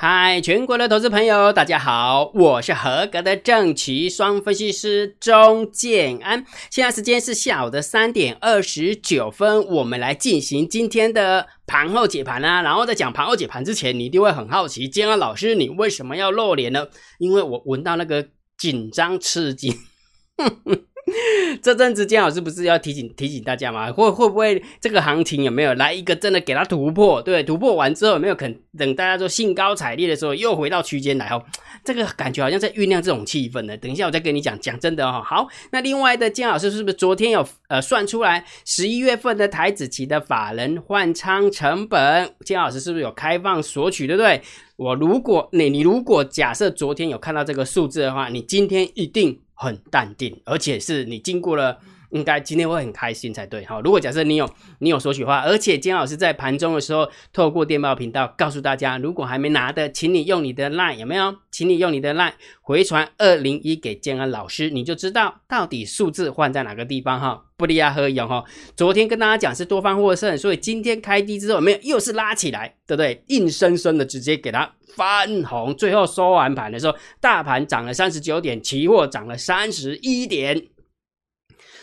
嗨，全国的投资朋友，大家好，我是合格的正奇双分析师钟建安。现在时间是下午的三点二十九分，我们来进行今天的盘后解盘啊。然后在讲盘后解盘之前，你一定会很好奇，建安老师，你为什么要露脸呢？因为我闻到那个紧张刺激。这阵子姜老师不是要提醒提醒大家吗？会会不会这个行情有没有来一个真的给它突破？对，突破完之后有没有肯等大家都兴高采烈的时候又回到区间来哦？这个感觉好像在酝酿这种气氛呢。等一下我再跟你讲讲真的哦。好，那另外的姜老师是不是昨天有呃算出来十一月份的台子期的法人换仓成本？姜老师是不是有开放索取？对不对？我如果你你如果假设昨天有看到这个数字的话，你今天一定。很淡定，而且是你经过了，应该今天会很开心才对哈。如果假设你有你有索取话，而且金老师在盘中的时候透过电报频道告诉大家，如果还没拿的，请你用你的 line 有没有？请你用你的 line 回传二零一给建安老师，你就知道到底数字换在哪个地方哈。不利亚和勇哈，昨天跟大家讲是多方获胜，所以今天开低之后没有又是拉起来，对不对？硬生生的直接给它翻红，最后收完盘的时候，大盘涨了三十九点，期货涨了三十一点，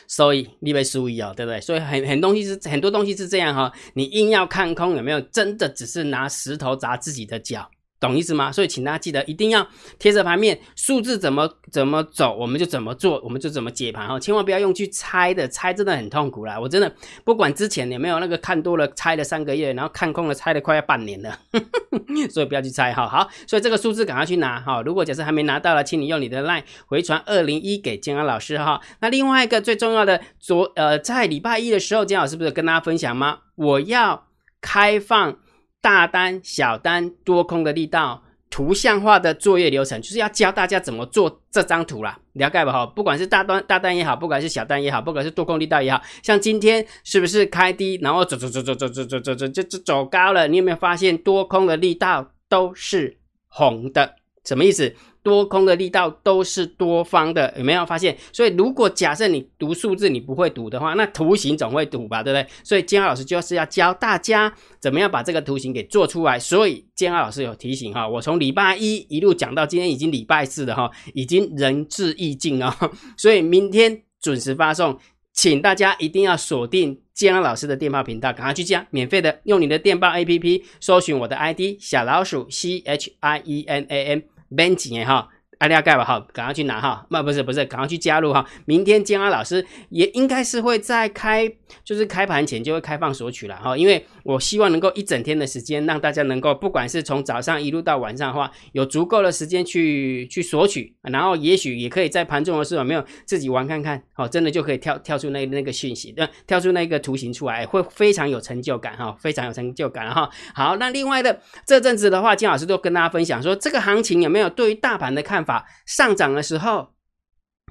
所以你被输一哦，对不对？所以很很东西是很多东西是这样哈，你硬要看空有没有？真的只是拿石头砸自己的脚。懂意思吗？所以请大家记得一定要贴着盘面，数字怎么怎么走，我们就怎么做，我们就怎么解盘哈。千万不要用去猜的，猜真的很痛苦啦。我真的不管之前有没有那个看多了猜了三个月，然后看空了猜了快要半年了，所以不要去猜哈。好，所以这个数字赶快去拿哈。如果假设还没拿到了，请你用你的 LINE 回传二零一给建安老师哈。那另外一个最重要的，昨呃在礼拜一的时候，建老师不是跟大家分享吗？我要开放。大单、小单、多空的力道，图像化的作业流程，就是要教大家怎么做这张图啦，了解吧？哈，不管是大单、大单也好，不管是小单也好，不管是多空力道也好，像今天是不是开低，然后走走走走走走走走走就走走高了？你有没有发现多空的力道都是红的？什么意思？多空的力道都是多方的，有没有发现？所以如果假设你读数字你不会读的话，那图形总会读吧，对不对？所以建浩老师就是要教大家怎么样把这个图形给做出来。所以建浩老师有提醒哈，我从礼拜一一路讲到今天已经礼拜四了哈，已经仁至义尽哦。所以明天准时发送，请大家一定要锁定建安老师的电报频道，赶快去加，免费的，用你的电报 APP 搜寻我的 ID 小老鼠 C H I E N A N。免钱的吼、阿利盖吧，好，赶快去拿哈。那不是不是，赶快去加入哈。明天建安老师也应该是会在开，就是开盘前就会开放索取了哈。因为我希望能够一整天的时间，让大家能够不管是从早上一路到晚上的话，有足够的时间去去索取，然后也许也可以在盘中的时候没有自己玩看看，好，真的就可以跳跳出那那个讯息，跳出那个图形出来，会非常有成就感哈，非常有成就感哈。好，那另外的这阵子的话，金老师都跟大家分享说，这个行情有没有对于大盘的看法法？上涨的时候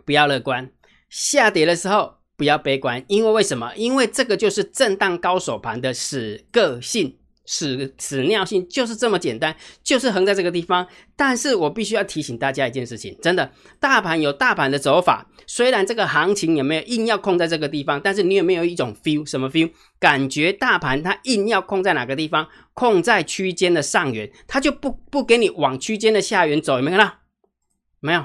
不要乐观，下跌的时候不要悲观，因为为什么？因为这个就是震荡高手盘的死个性、死死尿性，就是这么简单，就是横在这个地方。但是我必须要提醒大家一件事情，真的，大盘有大盘的走法，虽然这个行情有没有硬要控在这个地方，但是你有没有一种 feel？什么 feel？感觉大盘它硬要控在哪个地方？控在区间的上缘，它就不不给你往区间的下缘走，有没有看到？没有，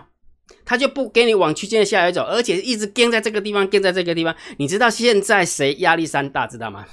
他就不给你往区间的下游走，而且一直跟在这个地方，跟在这个地方。你知道现在谁压力山大，知道吗？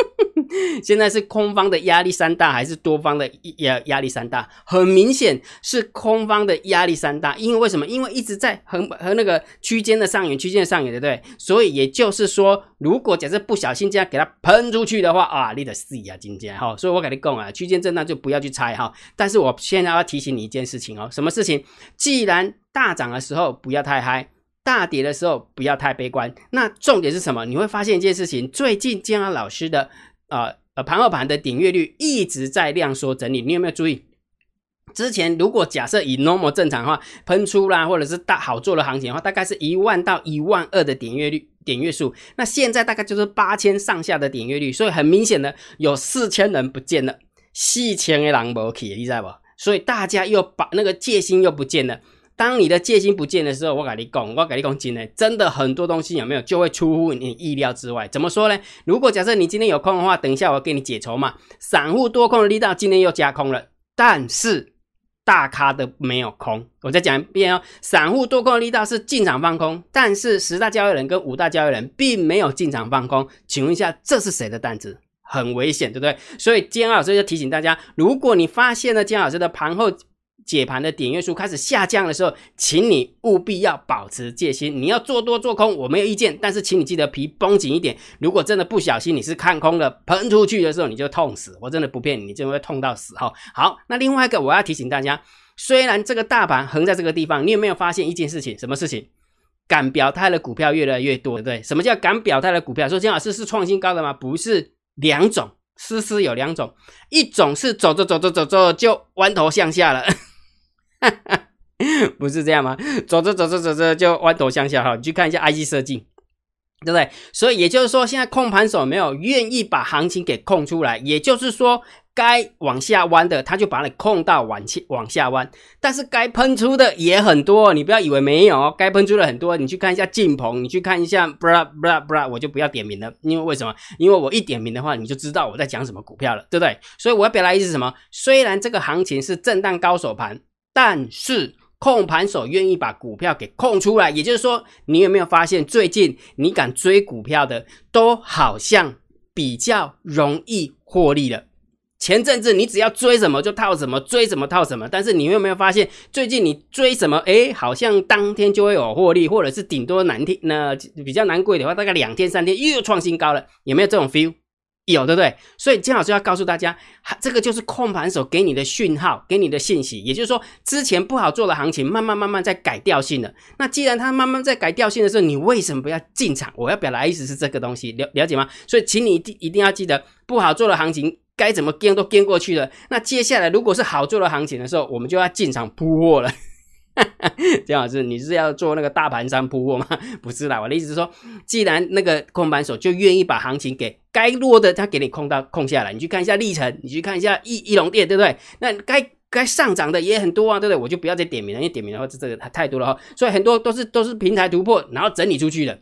现在是空方的压力山大，还是多方的压压力山大？很明显是空方的压力山大，因为为什么？因为一直在横和那个区间的上缘，区间的上缘，对不对？所以也就是说，如果假设不小心这样给它喷出去的话啊，你的死啊，今天哈！所以我跟你讲啊，区间震荡就不要去猜哈。但是我现在要提醒你一件事情哦，什么事情？既然大涨的时候不要太嗨，大跌的时候不要太悲观。那重点是什么？你会发现一件事情，最近建安老师的。啊，呃，盘后盘的点阅率一直在量缩整理，你有没有注意？之前如果假设以 normal 正常的话，喷出啦，或者是大好做的行情的话，大概是一万到一万二的点阅率、点阅数。那现在大概就是八千上下的点阅率，所以很明显的有四千人不见了，四千个人无去，你知道不？所以大家又把那个戒心又不见了。当你的戒心不见的时候，我跟你讲，我跟你讲，真的，真的很多东西有没有就会出乎你意料之外。怎么说呢？如果假设你今天有空的话，等一下我给你解筹嘛。散户多空的力道今天又加空了，但是大咖的没有空。我再讲一遍哦，散户多空的力道是进场放空，但是十大交易人跟五大交易人并没有进场放空。请问一下，这是谁的担子？很危险，对不对？所以今天老师就提醒大家，如果你发现了今天老师的盘后。解盘的点阅数开始下降的时候，请你务必要保持戒心。你要做多做空，我没有意见，但是请你记得皮绷紧一点。如果真的不小心你是看空的喷出去的时候，你就痛死。我真的不骗你，你就会痛到死哈。好，那另外一个我要提醒大家，虽然这个大盘横在这个地方，你有没有发现一件事情？什么事情？敢表态的股票越来越多，对不对？什么叫敢表态的股票？说金老师是创新高的吗？不是，两种，思思有两种，一种是走着走着走着就弯头向下了。不是这样吗？走着走着走着就弯头向下哈，你去看一下 I G 设计，对不对？所以也就是说，现在控盘手没有愿意把行情给控出来，也就是说，该往下弯的他就把你控到往下往下弯，但是该喷出的也很多，你不要以为没有，该喷出的很多。你去看一下晋鹏，你去看一下 bra bra bra，我就不要点名了，因为为什么？因为我一点名的话，你就知道我在讲什么股票了，对不对？所以我要表达意思是什么？虽然这个行情是震荡高手盘。但是控盘手愿意把股票给控出来，也就是说，你有没有发现最近你敢追股票的都好像比较容易获利了？前阵子你只要追什么就套什么，追什么套什么。但是你有没有发现最近你追什么，哎，好像当天就会有获利，或者是顶多难听那比较难贵的话，大概两天三天又创新高了，有没有这种 feel？有对不对？所以金老师要告诉大家，这个就是控盘手给你的讯号，给你的信息。也就是说，之前不好做的行情，慢慢慢慢在改调性了。那既然它慢慢在改调性的时候，你为什么不要进场？我要表达意思是这个东西，了了解吗？所以，请你一定一定要记得，不好做的行情该怎么跟都跟过去了。那接下来如果是好做的行情的时候，我们就要进场铺货了。姜老师，你是要做那个大盘山铺货吗？不是啦，我的意思是说，既然那个空盘手就愿意把行情给该落的，他给你控到控下来，你去看一下历程，你去看一下一一龙店，对不对？那该该上涨的也很多啊，对不对？我就不要再点名了，因为点名的话，这这个太多了哈。所以很多都是都是平台突破，然后整理出去的。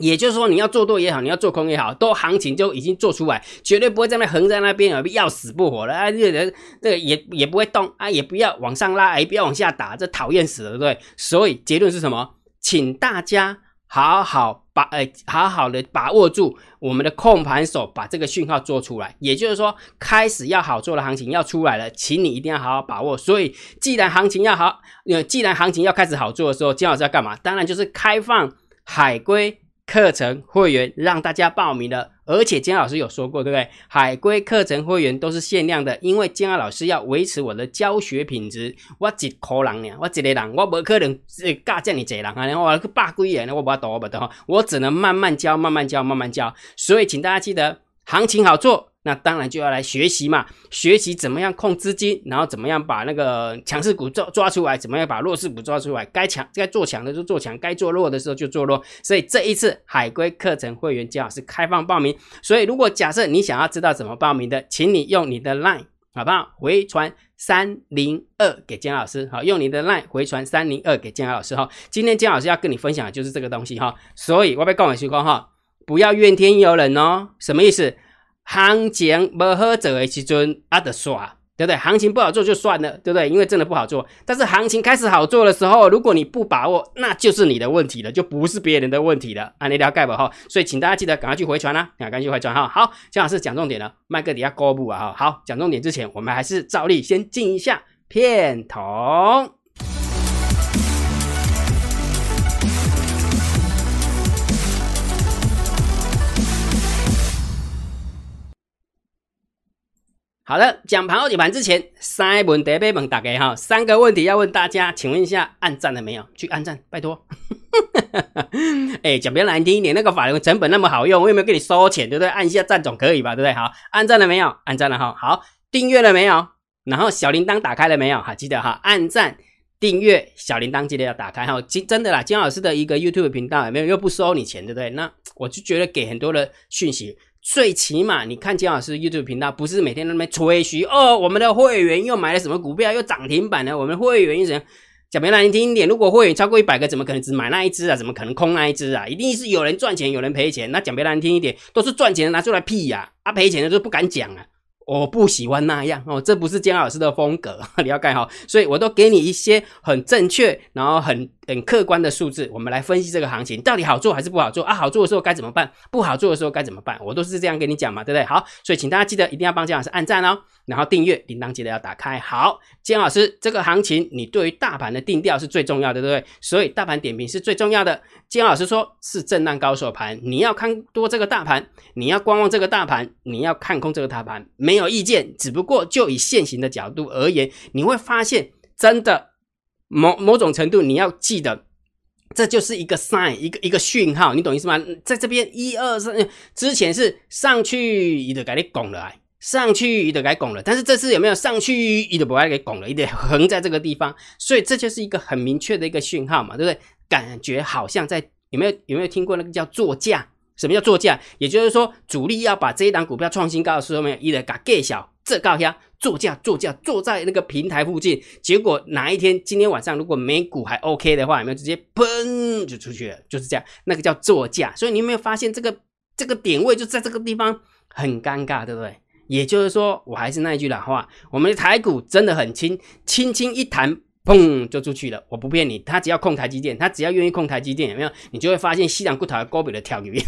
也就是说，你要做多也好，你要做空也好，都行情就已经做出来，绝对不会在那横在那边要死不活了啊！这人这个也也不会动啊，也不要往上拉，也不要往下打，这讨厌死了，对不对？所以结论是什么？请大家好好把呃好好的把握住我们的控盘手，把这个讯号做出来。也就是说，开始要好做的行情要出来了，请你一定要好好把握。所以，既然行情要好，呃，既然行情要开始好做的时候，金老师要干嘛？当然就是开放海归。课程会员让大家报名了，而且姜老师有说过，对不对？海龟课程会员都是限量的，因为姜老师要维持我的教学品质。我一个人呢，我一个人，我不可能教这么多人啊！我去百几人，我不懂，我不懂，我只能慢慢教，慢慢教，慢慢教。所以，请大家记得，行情好做。那当然就要来学习嘛，学习怎么样控资金，然后怎么样把那个强势股抓抓出来，怎么样把弱势股抓出来，该强该做强的就做强，该做弱的时候就做弱。所以这一次海归课程会员姜老师开放报名，所以如果假设你想要知道怎么报名的，请你用你的 line 好不好？回传三零二给姜老师，好，用你的 line 回传三零二给姜老师哈。今天姜老师要跟你分享的就是这个东西哈，所以我被告诉情况哈，不要怨天尤人哦，什么意思？行情不好做的时阵，啊得刷，对不对？行情不好做就算了，对不对？因为真的不好做。但是行情开始好做的时候，如果你不把握，那就是你的问题了，就不是别人的问题了。啊，你了解不哈？所以请大家记得赶快去回传啦，赶快去回传哈。好，姜老师讲重点了，麦克底下公布啊哈。好，讲重点之前，我们还是照例先进一下片头。好的，讲盘后解盘之前，三问得被问大家哈，三个问题要问大家，请问一下，按赞了没有？去按赞，拜托。哎，讲比较难听一点，那个法人成本那么好用，我有没有给你收钱？对不对？按一下赞总可以吧？对不对？好，按赞了没有？按赞了哈。好，订阅了没有？然后小铃铛打开了没有？好，记得哈，按赞、订阅、小铃铛记得要打开哈。金真的啦，金老师的一个 YouTube 频道，没有又不收你钱，对不对？那我就觉得给很多的讯息。最起码你看金老师 YouTube 频道，不是每天在那边吹嘘哦，我们的会员又买了什么股票，又涨停板了。我们会员一人讲别难听一点，如果会员超过一百个，怎么可能只买那一只啊？怎么可能空那一只啊？一定是有人赚钱，有人赔钱。那讲别难听一点，都是赚钱的拿出来屁呀，啊赔钱的都不敢讲啊。我不喜欢那样哦，这不是姜老师的风格，你要盖好，所以我都给你一些很正确，然后很很客观的数字，我们来分析这个行情到底好做还是不好做啊？好做的时候该怎么办？不好做的时候该怎么办？我都是这样跟你讲嘛，对不对？好，所以请大家记得一定要帮姜老师按赞哦，然后订阅铃铛记得要打开。好，姜老师这个行情，你对于大盘的定调是最重要的，对不对？所以大盘点评是最重要的。姜老师说是震荡高手盘，你要看多这个大盘，你要观望这个大盘，你要看空这个大盘，没有意见。只不过就以现行的角度而言，你会发现真的某某种程度你要记得，这就是一个 sign，一个一个讯号，你懂意思吗？在这边一二三，之前是上去一直给你拱了，上去一直给拱了，但是这次有没有上去一直不爱给拱了，一点横在这个地方，所以这就是一个很明确的一个讯号嘛，对不对？感觉好像在有没有有没有听过那个叫作价？什么叫作价？也就是说，主力要把这一档股票创新高的时候，没有一直嘎盖小，这高下作价作价坐在那个平台附近。结果哪一天今天晚上如果美股还 OK 的话，有没有直接砰就出去了？就是这样，那个叫作价。所以你有没有发现这个这个点位就在这个地方很尴尬，对不对？也就是说，我还是那一句老话，我们的台股真的很轻，轻轻一弹。砰就出去了，我不骗你，他只要控台积电，他只要愿意控台积电，有没有？你就会发现西凉骨头高比的跳鱼，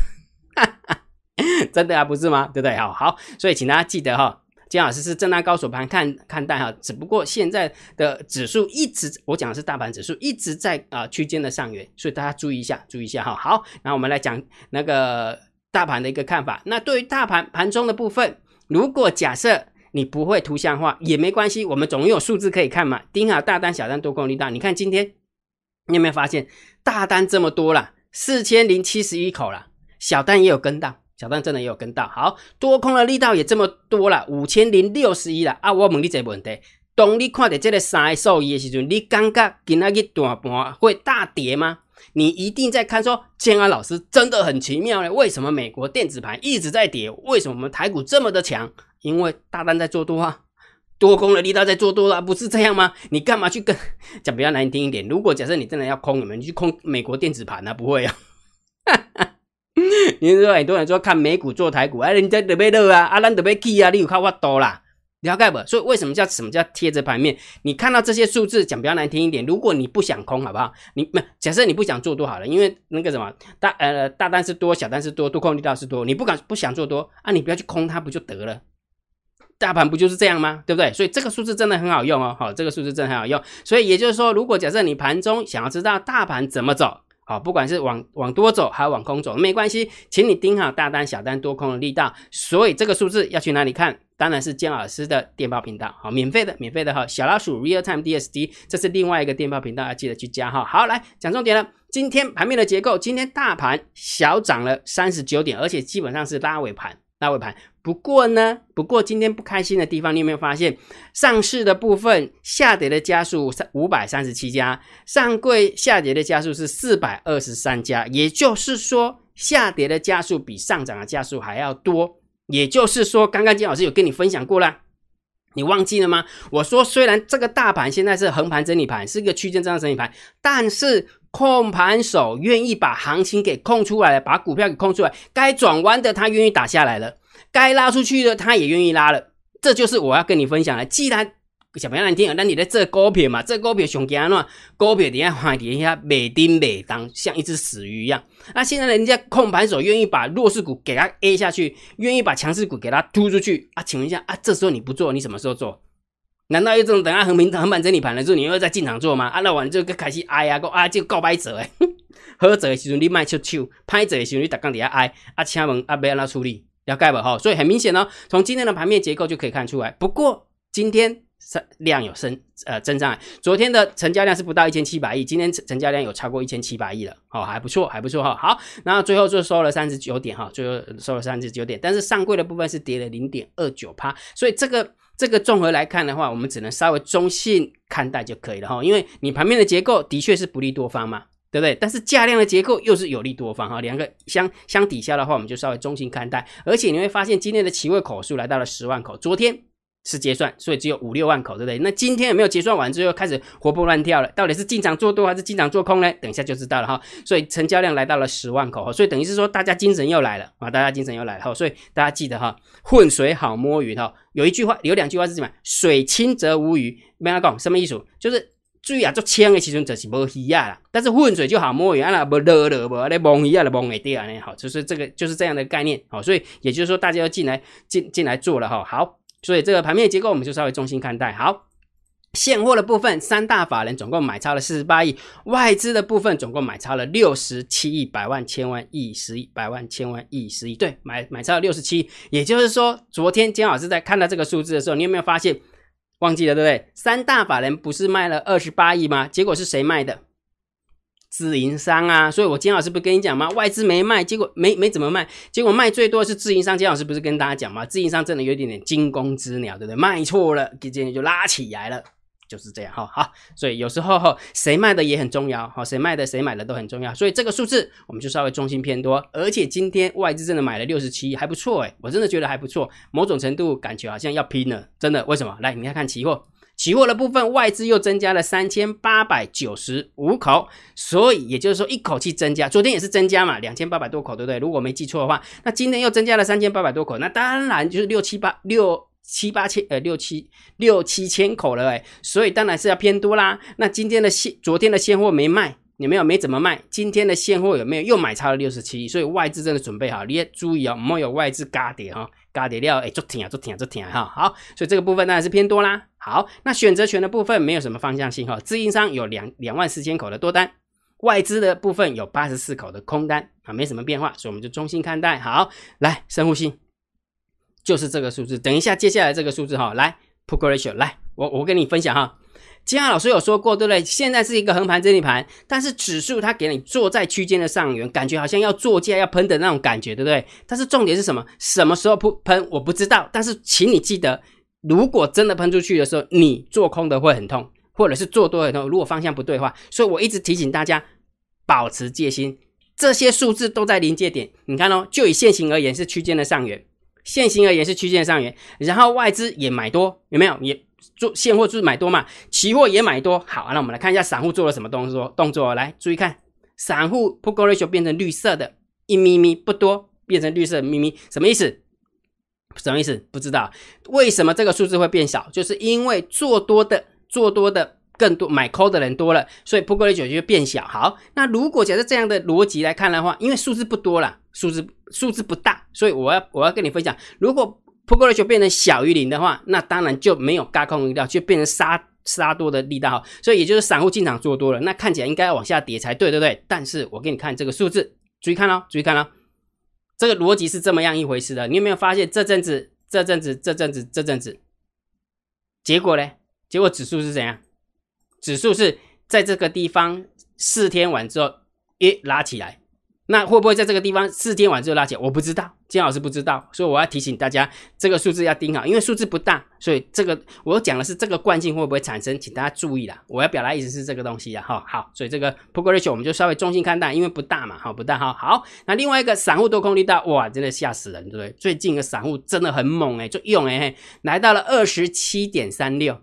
真的啊，不是吗？对不对？好好，所以请大家记得哈，姜老师是震荡高手盘看看待哈，只不过现在的指数一直，我讲的是大盘指数一直在啊区间的上缘，所以大家注意一下，注意一下哈。好，那我们来讲那个大盘的一个看法。那对于大盘盘中的部分，如果假设。你不会图像化也没关系，我们总有数字可以看嘛。盯好大单、小单、多空力道。你看今天，你有没有发现大单这么多了，四千零七十一口了，小单也有跟到，小单真的也有跟到。好多空的力道也这么多了，五千零六十一了啊！我问你这个问题：当你看到这个三数一的时候，你感觉今仔日大盘会大跌吗？你一定在看说，建安老师真的很奇妙呢。为什么美国电子盘一直在跌？为什么我们台股这么的强？因为大单在做多啊，多空的力道在做多啊，不是这样吗？你干嘛去跟讲比较难听一点？如果假设你真的要空，你们去空美国电子盘呢？不会啊。你说很多人说看美股做台股，哎，人家特别热啊，啊，咱特别气啊，你有看我多啦，了解不？所以为什么叫什么叫贴着盘面？你看到这些数字，讲比较难听一点，如果你不想空，好不好？你没假设你不想做多好了，因为那个什么大呃大单是多，小单是多，多空力道是多，你不敢不想做多啊，你不要去空它，不就得了？大盘不就是这样吗？对不对？所以这个数字真的很好用哦。好，这个数字真的很好用。所以也就是说，如果假设你盘中想要知道大盘怎么走，好，不管是往往多走还是往空走，没关系，请你盯好大单、小单、多空的力道。所以这个数字要去哪里看？当然是姜老师的电报频道，好，免费的，免费的哈。小老鼠 Real Time DSD，这是另外一个电报频道，要记得去加哈。好，来讲重点了。今天盘面的结构，今天大盘小涨了三十九点，而且基本上是拉尾盘。拉尾盘，不过呢，不过今天不开心的地方，你有没有发现上市的部分下跌的家数三五百三十七家，上柜下跌的家数是四百二十三家，也就是说下跌的家数比上涨的家数还要多。也就是说，刚刚金老师有跟你分享过啦，你忘记了吗？我说虽然这个大盘现在是横盘整理盘，是一个区间震荡整理盘，但是。控盘手愿意把行情给控出来了，把股票给控出来，该转弯的他愿意打下来了，该拉出去的他也愿意拉了，这就是我要跟你分享的。既然小朋友难听，那你在这股票嘛，这股票熊惊乱，股票底下放底下每叮每当，像一只死鱼一样。那现在人家控盘手愿意把弱势股给他 A 下去，愿意把强势股给他突出去啊？请问一下啊，这时候你不做，你什么时候做？难道又这种等下横平横板整理盘的时候，你又再进场做吗？啊，那完就开始哀呀，个啊，就告白者诶，喝者的时候你卖出手，拍者的时候你打杠底下哀，啊，请问啊，要安怎处理？要盖不哈？所以很明显呢，从今天的盘面结构就可以看出来。不过今天量有升呃增长，昨天的成交量是不到一千七百亿，今天成交量有超过一千七百亿了，哦，还不错，还不错哈。好，然后最后就收了三十九点哈，最后收了三十九点，但是上柜的部分是跌了零点二九趴，所以这个。这个综合来看的话，我们只能稍微中性看待就可以了哈，因为你盘面的结构的确是不利多方嘛，对不对？但是价量的结构又是有利多方哈，两个相相抵消的话，我们就稍微中性看待。而且你会发现今天的期位口数来到了十万口，昨天是结算，所以只有五六万口，对不对？那今天有没有结算完之后开始活蹦乱跳了？到底是进场做多还是进场做空呢？等一下就知道了哈。所以成交量来到了十万口，所以等于是说大家精神又来了啊，大家精神又来了哈。所以大家记得哈，浑水好摸鱼哈。有一句话，有两句话是什么？水清则无鱼。没他讲什么意思？就是注意啊，做清的时阵就是无鱼啊啦。但是混水就好摸鱼啊啦，不热热不，那摸鱼啊，摸会掉呢。好，就是这个，就是这样的概念。好，所以也就是说，大家要进来进进来做了哈。好，所以这个盘面结构我们就稍微中心看待。好。现货的部分，三大法人总共买超了四十八亿，外资的部分总共买超了六十七亿，百万、千万、亿、十亿、百万、千万、亿、十亿，对，买买超了六十七。也就是说，昨天姜老师在看到这个数字的时候，你有没有发现忘记了，对不对？三大法人不是卖了二十八亿吗？结果是谁卖的？自营商啊。所以我姜老师不跟你讲吗？外资没卖，结果没没怎么卖，结果卖最多是自营商。姜老师不是跟大家讲吗？自营商真的有一点点惊弓之鸟，对不对？卖错了，今天就拉起来了。就是这样哈，好，所以有时候哈，谁卖的也很重要，哈，谁卖的谁买的都很重要，所以这个数字我们就稍微中心偏多，而且今天外资真的买了六十七，还不错诶，我真的觉得还不错，某种程度感觉好像要拼了，真的，为什么？来，你看看期货，期货的部分外资又增加了三千八百九十五口，所以也就是说一口气增加，昨天也是增加嘛，两千八百多口，对不对？如果没记错的话，那今天又增加了三千八百多口，那当然就是六七八六。七八千呃六七六七千口了哎，所以当然是要偏多啦。那今天的现昨天的现货没卖，有没有没怎么卖？今天的现货有没有又买超了六十七亿？所以外资真的准备好，你也注意哦，没有外资嘎跌哈，嘎跌料哎，做停啊做停啊做停哈。好，所以这个部分当然是偏多啦。好，那选择权的部分没有什么方向性哈，自营商有两两万四千口的多单，外资的部分有八十四口的空单啊，没什么变化，所以我们就中心看待。好，来深呼吸。就是这个数字，等一下接下来这个数字哈，来 p u t ratio，来我我跟你分享哈，金安老师有说过对不对？现在是一个横盘整理盘，但是指数它给你坐在区间的上缘，感觉好像要做价要喷的那种感觉，对不对？但是重点是什么？什么时候喷喷我不知道，但是请你记得，如果真的喷出去的时候，你做空的会很痛，或者是做多很痛。如果方向不对的话，所以我一直提醒大家保持戒心。这些数字都在临界点，你看哦，就以现行而言是区间的上缘。现行而言是区间的上缘，然后外资也买多，有没有？也做现货就是买多嘛，期货也买多。好，那我们来看一下散户做了什么动作。动作来注意看，散户 put ratio 变成绿色的，一咪咪不多，变成绿色咪咪，什么意思？什么意思？不知道为什么这个数字会变小，就是因为做多的做多的。更多买 call 的人多了，所以 put ratio 就变小。好，那如果假设这样的逻辑来看的话，因为数字不多了，数字数字不大，所以我要我要跟你分享，如果 put ratio 变成小于零的话，那当然就没有嘎空力道，就变成杀杀多的力道。所以也就是散户进场做多了，那看起来应该要往下跌才对，对不对？但是我给你看这个数字，注意看哦，注意看哦，这个逻辑是这么样一回事的。你有没有发现这阵子这阵子这阵子这阵子，结果呢？结果指数是怎样？指数是在这个地方四天完之后，一拉起来，那会不会在这个地方四天完之后拉起来？我不知道，金老师不知道，所以我要提醒大家，这个数字要盯好，因为数字不大，所以这个我讲的是这个惯性会不会产生，请大家注意啦。我要表达意思是这个东西啊，哈，好，所以这个 p o k ratio 我们就稍微中性看待，因为不大嘛，好，不大，哈，好。那另外一个散户多空力道，哇，真的吓死人，对不对？最近的散户真的很猛哎，就用哎，来到了二十七点三六。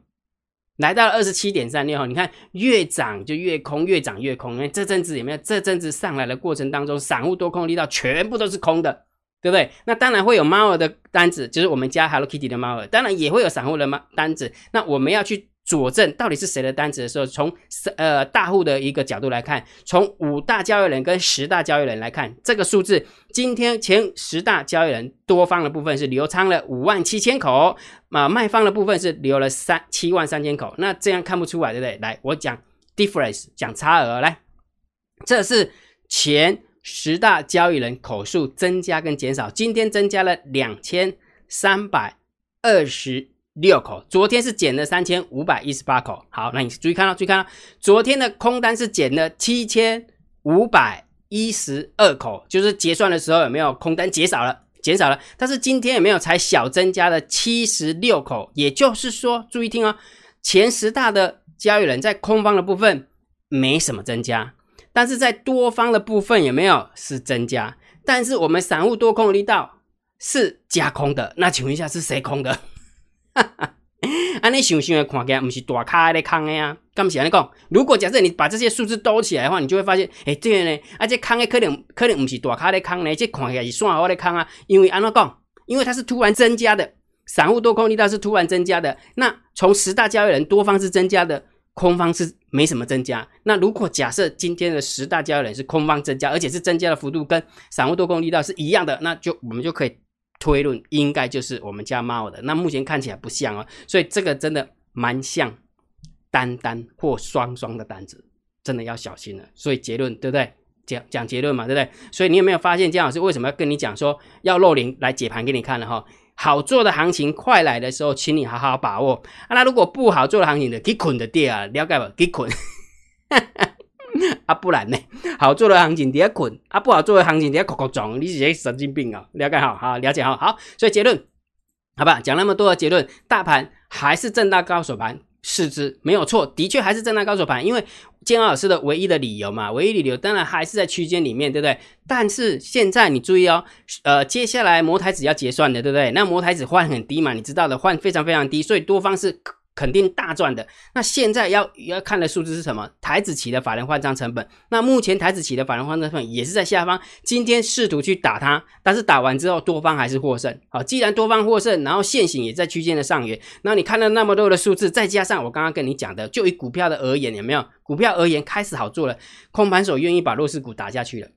来到了二十七点三六，你看越涨就越空，越涨越空。因为这阵子有没有？这阵子上来的过程当中，散户多空力道全部都是空的，对不对？那当然会有猫儿的单子，就是我们家 Hello Kitty 的猫儿，当然也会有散户的猫单子。那我们要去。佐证到底是谁的单子的时候，从呃大户的一个角度来看，从五大交易人跟十大交易人来看，这个数字，今天前十大交易人多方的部分是流仓了五万七千口，啊卖方的部分是留了三七万三千口，那这样看不出来，对不对？来，我讲 difference，讲差额，来，这是前十大交易人口数增加跟减少，今天增加了两千三百二十。六口，昨天是减了三千五百一十八口。好，那你注意看到，注意看到，昨天的空单是减了七千五百一十二口，就是结算的时候有没有空单减少了，减少了。但是今天有没有才小增加了七十六口？也就是说，注意听哦，前十大的交易人在空方的部分没什么增加，但是在多方的部分有没有是增加？但是我们散户多空的力道是加空的。那请问一下，是谁空的？哈哈，安尼想想的看起来，不是大咖在空的呀？干是安尼讲？如果假设你把这些数字兜起来的话，你就会发现，哎，对呢，啊，这空的可能可能不是大咖在空呢，这看起来是算好的空啊。因为安怎讲？因为它是突然增加的，散户多空力道是突然增加的，那从十大交易人多方是增加的，空方是没什么增加。那如果假设今天的十大交易人是空方增加，而且是增加的幅度跟散户多空力道是一样的，那就我们就可以推论，应该就是我们家猫的。那目前看起来不像哦，所以这个真的蛮像单单或双双的单子，真的要小心了。所以结论对不对？讲讲结论嘛，对不对？所以你有没有发现姜老师为什么要跟你讲说要露零来解盘给你看了哈？好做的行情快来的时候，请你好好把握。那如果不好做的行情的，给捆的跌啊，了解不？给捆，啊不然呢？好做的行情底下捆，啊不好做的行情底下咕咕撞，你是神经病啊？了解好，好了解好，好。所以结论，好吧，讲那么多的结论，大盘还是震荡高手盘。市值没有错，的确还是震荡高手盘，因为建安老师的唯一的理由嘛，唯一理由当然还是在区间里面，对不对？但是现在你注意哦，呃，接下来摩台子要结算的，对不对？那摩台子换很低嘛，你知道的，换非常非常低，所以多方是。肯定大赚的。那现在要要看的数字是什么？台子期的法人换账成本。那目前台子期的法人换账成本也是在下方。今天试图去打它，但是打完之后多方还是获胜。好，既然多方获胜，然后现行也在区间的上缘，那你看到那么多的数字，再加上我刚刚跟你讲的，就以股票的而言，有没有？股票而言开始好做了，空盘手愿意把弱势股打下去了。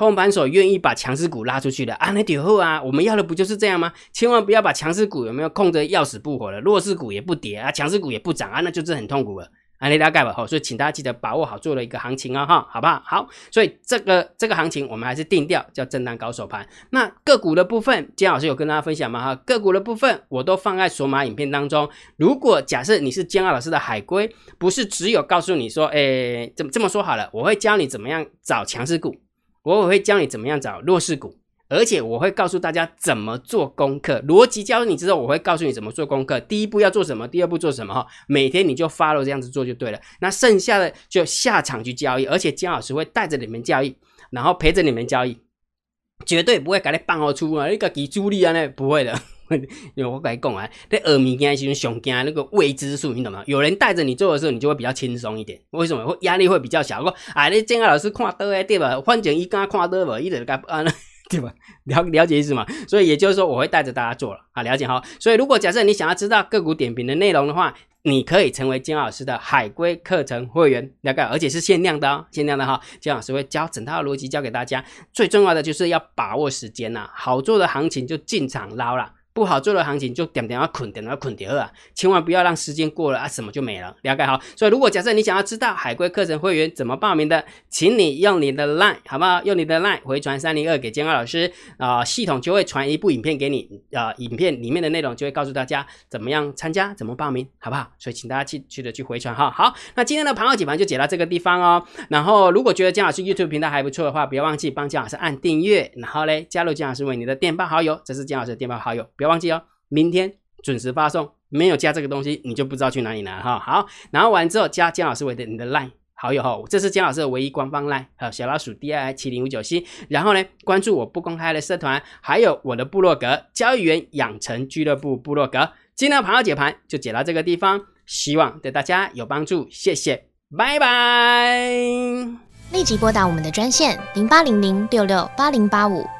空盘手愿意把强势股拉出去的啊，那点后啊，我们要的不就是这样吗？千万不要把强势股有没有控着要死不活的，弱势股也不跌啊，强势股也不涨啊，那就是很痛苦了啊，你大概吧，好，所以请大家记得把握好做了一个行情啊，哈，好不好？好，所以这个这个行情我们还是定调叫震荡高手盘。那个股的部分，姜老师有跟大家分享吗？哈，个股的部分我都放在索马影片当中。如果假设你是姜老师的海龟，不是只有告诉你说，哎，怎么这么说好了，我会教你怎么样找强势股。我会教你怎么样找弱势股，而且我会告诉大家怎么做功课。逻辑教你之后，我会告诉你怎么做功课。第一步要做什么，第二步做什么哈。每天你就 follow 这样子做就对了。那剩下的就下场去交易，而且姜老师会带着你们交易，然后陪着你们交易，绝对不会给你放好出啊，一个给助力啊那不会的。因为我跟你讲啊，在耳鸣间其实上惊那个未知数，你懂吗？有人带着你做的时候，你就会比较轻松一点。为什么？会压力会比较小。我啊，你正个老师看到诶，对吧？反正伊刚看到无，伊就该啊，对吧？了了解意思嘛？所以也就是说，我会带着大家做了啊，了解哈。所以如果假设你想要知道个股点评的内容的话，你可以成为金老师的海龟课程会员，了解？而且是限量的哦，限量的哈。金老师会教整套逻辑教给大家，最重要的就是要把握时间呐，好做的行情就进场捞了。不好做的行情就点点要捆，点点要捆掉啊！千万不要让时间过了啊，什么就没了。了解好，所以如果假设你想要知道海龟课程会员怎么报名的，请你用你的 line 好不好？用你的 line 回传三零二给建二老师啊，系统就会传一部影片给你啊，影片里面的内容就会告诉大家怎么样参加，怎么报名，好不好？所以请大家去去的去回传哈。好，那今天的盘后解盘就解到这个地方哦。然后如果觉得姜老师 YouTube 频道还不错的话，不要忘记帮姜老师按订阅，然后嘞加入姜老师为你的电报好友，这是姜老师的电报好友。不要忘记哦，明天准时发送。没有加这个东西，你就不知道去哪里拿哈。好，然后完之后加姜老师为的你的 line 好友哈，这是姜老师的唯一官方 line，还有小老鼠 D I 七零五九 C。然后呢，关注我不公开的社团，还有我的部落格交易员养成俱乐部部落格。今天的盘后解盘就解到这个地方，希望对大家有帮助，谢谢，拜拜。立即拨打我们的专线零八零零六六八零八五。